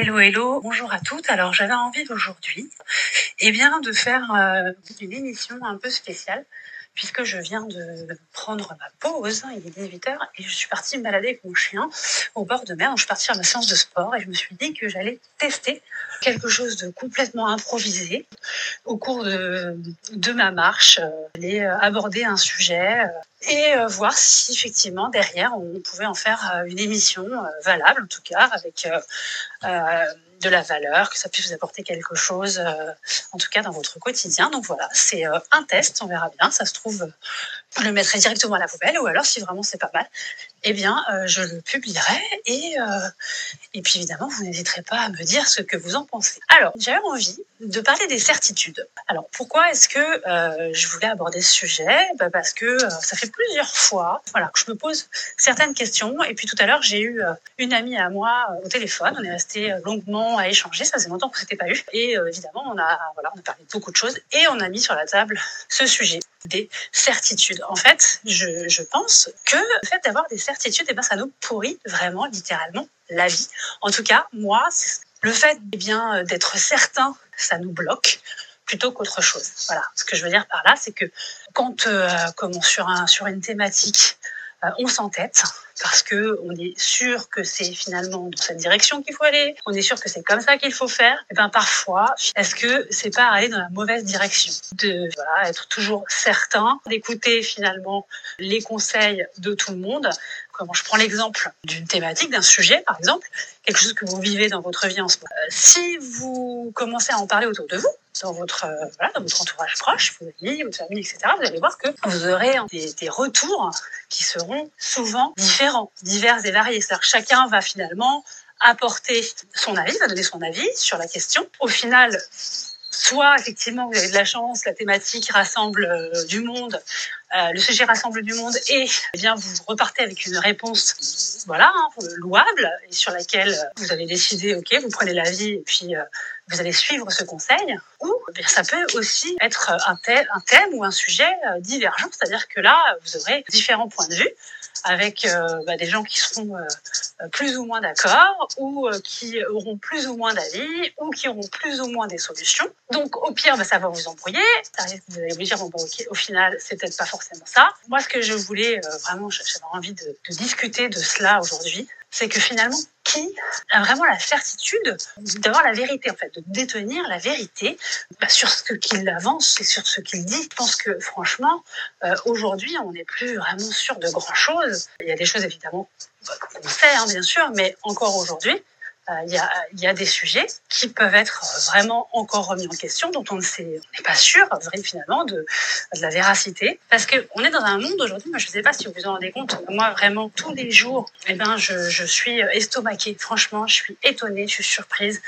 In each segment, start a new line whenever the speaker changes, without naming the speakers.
Hello, hello, bonjour à toutes. Alors j'avais envie d'aujourd'hui, eh bien, de faire euh, une émission un peu spéciale puisque je viens de prendre ma pause, il est 18h, et je suis partie me balader avec mon chien au bord de mer. je suis partie à ma séance de sport et je me suis dit que j'allais tester quelque chose de complètement improvisé au cours de, de ma marche, euh, aller euh, aborder un sujet euh, et voir si effectivement derrière on pouvait en faire une émission valable en tout cas avec de la valeur, que ça puisse vous apporter quelque chose, euh, en tout cas dans votre quotidien. Donc voilà, c'est euh, un test, on verra bien. Ça se trouve, je le mettrai directement à la poubelle, ou alors si vraiment c'est pas mal, eh bien, euh, je le publierai. Et, et puis évidemment, vous n'hésiterez pas à me dire ce que vous en pensez. Alors, j'avais envie de parler des certitudes. Alors, pourquoi est-ce que je voulais aborder ce sujet? Bah, Parce que ça fait plusieurs fois voilà, que je me pose certaines questions. Et puis tout à l'heure, j'ai eu une amie à moi au téléphone. On est resté longuement à échanger. Ça faisait longtemps qu'on s'était pas eu. Et euh, évidemment, on a, voilà, on a parlé de beaucoup de choses et on a mis sur la table ce sujet des certitudes. En fait, je, je pense que le fait d'avoir des certitudes, et eh ben, ça nous pourrit vraiment, littéralement, la vie. En tout cas, moi, le fait eh bien d'être certain, ça nous bloque plutôt qu'autre chose. Voilà. Ce que je veux dire par là, c'est que quand, euh, comme sur, un, sur une thématique, euh, on s'entête parce que on est sûr que c'est finalement dans cette direction qu'il faut aller, on est sûr que c'est comme ça qu'il faut faire. Et ben parfois, est-ce que c'est pas aller dans la mauvaise direction De voilà, être toujours certain d'écouter finalement les conseils de tout le monde? Comment je prends l'exemple d'une thématique, d'un sujet par exemple, quelque chose que vous vivez dans votre vie en ce moment. Euh, si vous commencez à en parler autour de vous, dans votre, euh, voilà, dans votre entourage proche, vos amis, votre famille, etc., vous allez voir que vous aurez des, des retours qui seront souvent différents, divers et variés. C'est-à-dire que chacun va finalement apporter son avis, va donner son avis sur la question. Au final, soit effectivement vous avez de la chance, la thématique rassemble euh, du monde, euh, le sujet rassemble du monde et eh bien vous repartez avec une réponse voilà hein, louable et sur laquelle vous avez décidé ok vous prenez l'avis et puis euh, vous allez suivre ce conseil ou eh bien, ça peut aussi être un, thème, un thème ou un sujet divergent c'est-à-dire que là vous aurez différents points de vue avec euh, bah, des gens qui seront euh, plus ou moins d'accord ou euh, qui auront plus ou moins d'avis ou qui auront plus ou moins des solutions. Donc au pire, bah, ça va vous embrouiller. Vous allez vous dire, bon, bah, au final, c'est peut-être pas forcément Moi, ce que je voulais vraiment, j'avais envie de, discuter de cela aujourd'hui, c'est que finalement, qui a vraiment la certitude d'avoir la vérité, en fait, de détenir la vérité bah, sur ce qu'il avance et sur ce qu'il dit. Je pense que franchement, euh, aujourd'hui, on n'est plus vraiment sûr de grand-chose. Il y a des choses évidemment qu'on sait, hein, bien sûr, mais encore aujourd'hui, euh, il y, a, des sujets qui peuvent être vraiment encore remis en question, dont on n'est pas sûr finalement de, la véracité, parce que on est dans un monde aujourd'hui. Je ne sais pas si vous vous en rendez compte. Moi, vraiment, tous les jours, eh ben, je, suis estomaquée. Franchement, je suis étonnée, je suis surprise.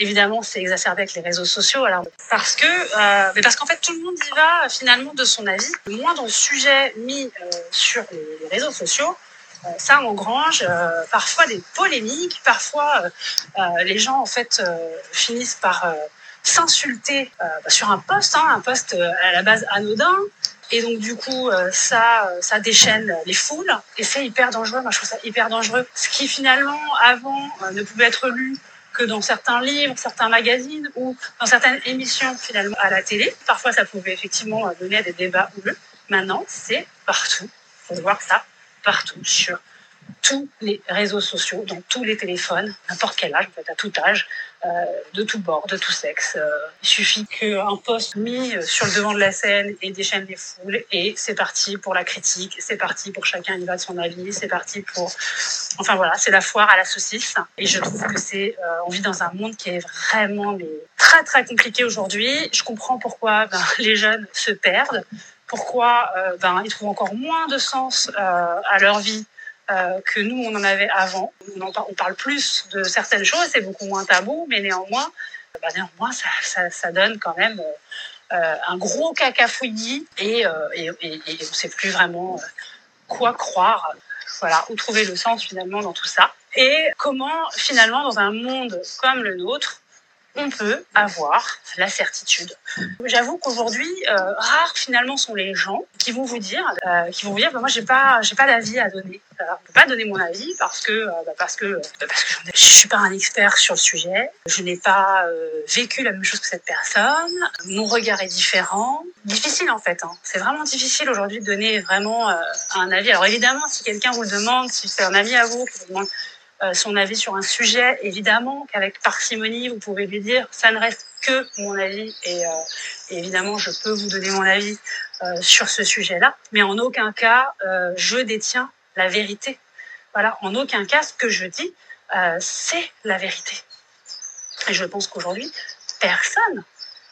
Évidemment, c'est exacerbé avec les réseaux sociaux. Alors, parce que, euh, mais parce qu'en fait, tout le monde y va finalement de son avis. Le moindre sujet mis euh, sur les réseaux sociaux euh, ça engrange euh, parfois des polémiques, parfois euh, les gens en fait finissent par s'insulter bah, sur un poste, hein, un poste à la base anodin, et donc du coup, ça, ça déchaîne les foules et c'est hyper dangereux. Moi, je trouve ça hyper dangereux. Ce qui finalement avant ne pouvait être lu que dans certains livres, certains magazines ou dans certaines émissions finalement à la télé. Parfois, ça pouvait effectivement donner à des débats houleux. Maintenant, c'est partout. Faut voir ça partout sur tous les réseaux sociaux, dans tous les téléphones, n'importe quel âge, en fait, à tout âge, euh, de tout bord, de tout sexe. Euh, il suffit qu'un poste mis sur le devant de la scène et déchaîne les foules, et c'est parti pour la critique, c'est parti pour chacun y va de son avis, c'est parti pour... Enfin voilà, c'est la foire à la saucisse. Et je trouve que c'est... Euh, on vit dans un monde qui est vraiment très très compliqué aujourd'hui. Je comprends pourquoi ben, les jeunes se perdent pourquoi euh, ben, ils trouvent encore moins de sens euh, à leur vie euh, que nous, on en avait avant. On, parle plus de certaines choses, c'est beaucoup moins tabou, mais néanmoins, ben, néanmoins ça, donne quand même un gros cacafouillis et, et, et, et, on ne sait plus vraiment quoi croire, voilà, où trouver le sens finalement dans tout ça. Et comment finalement, dans un monde comme le nôtre, on peut avoir la certitude. J'avoue qu'aujourd'hui, euh, rares finalement sont les gens qui vont vous dire, euh, qui vont vous dire, bah, moi j'ai pas, j'ai pas d'avis à donner. Alors, je peux pas donner mon avis parce que, euh, bah, parce que, euh, parce que je suis pas un expert sur le sujet. Je n'ai pas euh, vécu la même chose que cette personne. Mon regard est différent. Difficile en fait. Hein. C'est vraiment difficile aujourd'hui de donner vraiment euh, un avis. Alors évidemment, si quelqu'un vous demande, si c'est un ami à vous qui vous demande euh, son avis sur un sujet, évidemment qu'avec parcimonie, vous pouvez lui dire ça ne reste que mon avis et, euh, évidemment je peux vous donner mon avis euh, sur ce sujet-là, mais en aucun cas euh, je détiens la vérité. Voilà, en aucun cas ce que je dis euh, c'est la vérité. Et je pense qu'aujourd'hui personne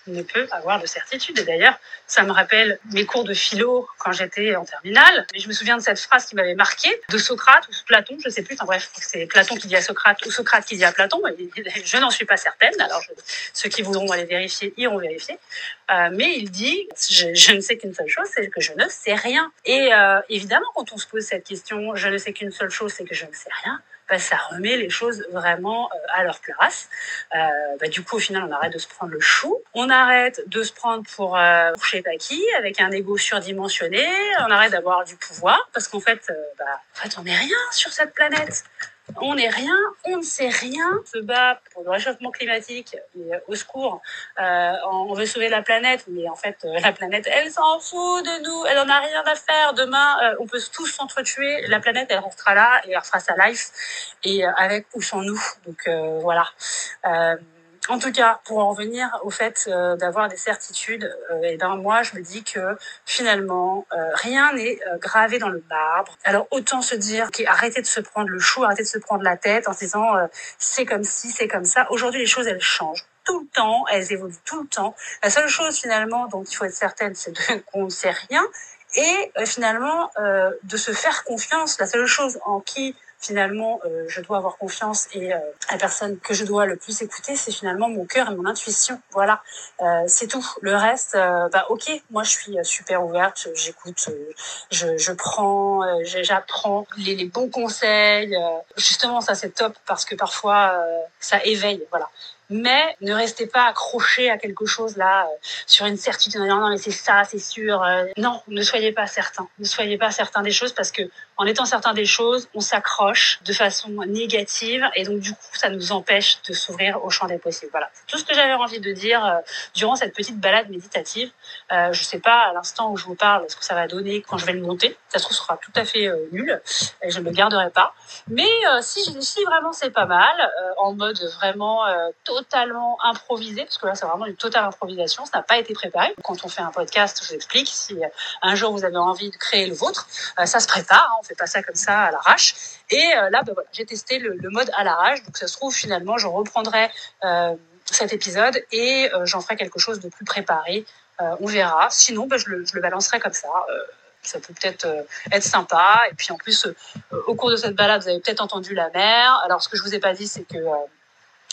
ne peut avoir de certitude. Et d'ailleurs, ça me rappelle mes cours de philo quand j'étais en terminale. Mais je me souviens de cette phrase qui m'avait marqué de Socrate ou Platon, je sais plus. Enfin bref, c'est Platon qui dit à Socrate ou Socrate qui dit à Platon. Et je n'en suis pas certaine. Alors ceux qui voudront aller vérifier iront vérifier. Euh, mais il dit, je, je ne sais qu'une seule chose, c'est que je ne sais rien. Et euh, évidemment, quand on se pose cette question, je ne sais qu'une seule chose, c'est que je ne sais rien. Bah, ça remet les choses vraiment euh, à leur place. Bah, du coup, au final, on arrête de se prendre le chou. On arrête de se prendre pour, euh, pour je sais pas qui, avec un ego surdimensionné. On arrête d'avoir du pouvoir, parce qu'en fait, bah, en fait, on n'est rien sur cette planète. On n'est rien, on ne sait rien. On se bat pour le réchauffement climatique, mais euh, au secours, euh, on veut sauver la planète, mais en fait, euh, la planète, elle s'en fout de nous, elle en a rien à faire. Demain, on peut tous s'entretuer, la planète, elle restera là et elle fera sa life, et avec ou sans nous. Donc voilà. En tout cas, pour en revenir au fait euh, d'avoir des certitudes, euh, et ben moi je me dis que finalement euh, rien n'est euh, gravé dans le marbre. Alors autant se dire, ok, arrêtez de se prendre le chou, arrêtez de se prendre la tête en se disant c'est comme ci, c'est comme ça. Aujourd'hui les choses elles changent tout le temps, elles évoluent tout le temps. La seule chose finalement dont il faut être certaine, c'est qu'on ne sait rien et finalement de se faire confiance. La seule chose en qui finalement euh, je dois avoir confiance et euh, la personne que je dois le plus écouter, c'est finalement mon cœur et mon intuition. Voilà, euh, c'est tout. Le reste, euh, bah ok, moi je suis euh, super ouverte, j'écoute, euh, je, je prends, j'apprends les, les bons conseils. justement, ça c'est top parce que parfois ça éveille. Voilà. Mais ne restez pas accroché à quelque chose là euh, sur une certitude. Non, non, mais c'est ça, c'est sûr. euh. non, ne soyez pas certain. Ne soyez pas certain des choses parce que en étant certain des choses, on s'accroche de façon négative et donc du coup, ça nous empêche de s'ouvrir au champ des possibles. Voilà, tout ce que j'avais envie de dire euh, durant cette petite balade méditative. Euh, je sais pas à l'instant où je vous parle ce que ça va donner quand je vais le monter. Ça se trouve, sera tout à fait euh, nul et je ne le garderai pas. Mais euh, si, si vraiment c'est pas mal, en mode vraiment euh, totalement improvisé, parce que là c'est vraiment une totale improvisation, ça n'a pas été préparé. Quand on fait un podcast, je vous explique, si euh, un jour vous avez envie de créer le vôtre, euh, ça se prépare, hein, on fait pas ça comme ça à l'arrache. Et euh, là, ben j'ai testé le, mode à l'arrache, donc ça se trouve finalement je reprendrai cet épisode et j'en ferai quelque chose de plus préparé. On verra. Sinon, ben, je, le, je balancerai comme ça. Ça peut peut-être être sympa. Et puis en plus, au cours de cette balade, vous avez peut-être entendu la mer. Alors ce que je vous ai pas dit, c'est que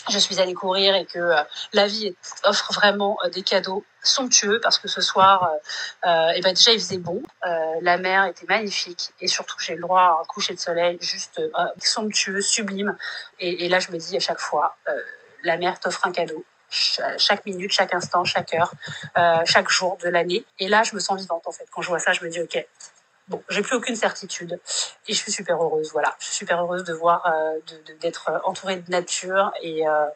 je suis allée courir et que euh, la vie offre vraiment euh, des cadeaux somptueux parce que ce soir, euh, euh, et ben déjà il faisait bon, euh, la mer était magnifique et surtout j'ai le droit à un coucher de soleil juste somptueux, sublime. Et, et là je me dis à chaque fois, la mer t'offre un cadeau. Ch- Chaque minute, chaque instant, chaque heure, chaque jour de l'année. Et là, je me sens vivante en fait. Quand je vois ça, je me dis ok, bon, j'ai plus aucune certitude et je suis super heureuse. Voilà, je suis super heureuse de voir, euh, de- de- d'être euh, entourée de nature et euh,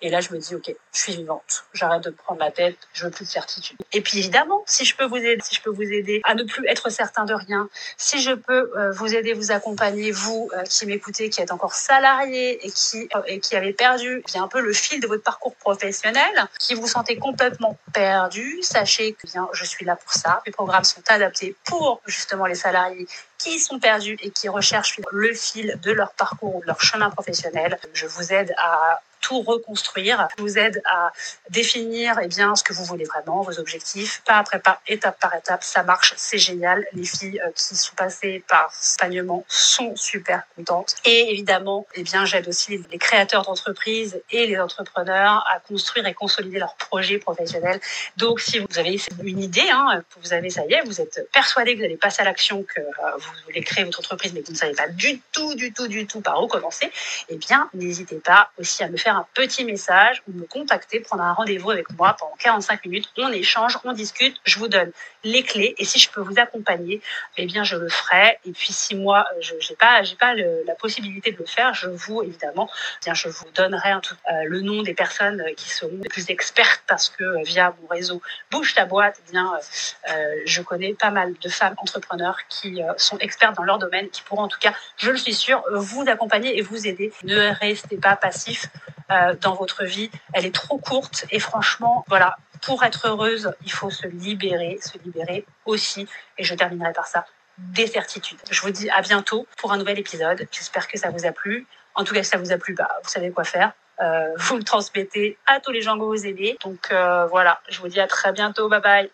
et là je me dis ok, je suis vivante. J'arrête de prendre la tête. Je veux plus de certitude. Et puis évidemment, si je peux vous aider, si je peux vous aider à ne plus être certain de rien, si je peux euh, vous aider, vous accompagner, vous euh, qui m'écoutez, qui êtes encore salarié et qui euh, et qui avez perdu bien un peu le fil de votre parcours professionnel, qui vous sentez complètement perdu, sachez que bien je suis là pour ça. Mes programmes sont adaptés pour justement les salariés qui sont perdus et qui recherchent le fil de leur parcours ou de leur chemin professionnel. Je vous aide à tout reconstruire. Je vous aide à définir eh bien, ce que vous voulez vraiment, vos objectifs, pas après pas, étape par étape. Ça marche, c'est génial. Les filles euh, qui sont passées par ce accompagnement sont super contentes. Et évidemment, eh j'aide aussi les créateurs d'entreprises et les entrepreneurs à construire et consolider leurs projets professionnels. Donc, si vous avez une idée, hein, vous avez, ça y est, vous êtes persuadé que vous allez passer à l'action, que euh, vous voulez créer votre entreprise, mais que vous ne savez pas du tout, du tout, du tout par où commencer, eh bien, n'hésitez pas aussi à me faire un petit message ou me contacter, prendre un rendez-vous avec moi pendant 45 minutes. On échange, on discute, je vous donne les clés et si je peux vous accompagner, eh bien je le ferai. Et puis si moi je n'ai pas pas la possibilité de le faire, je vous évidemment, eh bien je vous donnerai euh, le nom des personnes qui seront les plus expertes parce que euh, via mon réseau Bouge ta boîte, eh bien euh, je connais pas mal de femmes entrepreneurs qui sont expertes dans leur domaine, qui pourront en tout cas, je le suis sûre, vous accompagner et vous aider. Ne restez pas passif dans votre vie. Elle est trop courte et franchement, voilà, pour être heureuse, il faut se libérer, se libérer aussi. Et je terminerai par ça des certitudes. Je vous dis à bientôt pour un nouvel épisode. J'espère que ça vous a plu. En tout cas, si ça vous a plu, bah, vous savez quoi faire. Euh, vous le transmettez à tous les gens que vous aimez. Donc euh, voilà, je vous dis à très bientôt. Bye bye.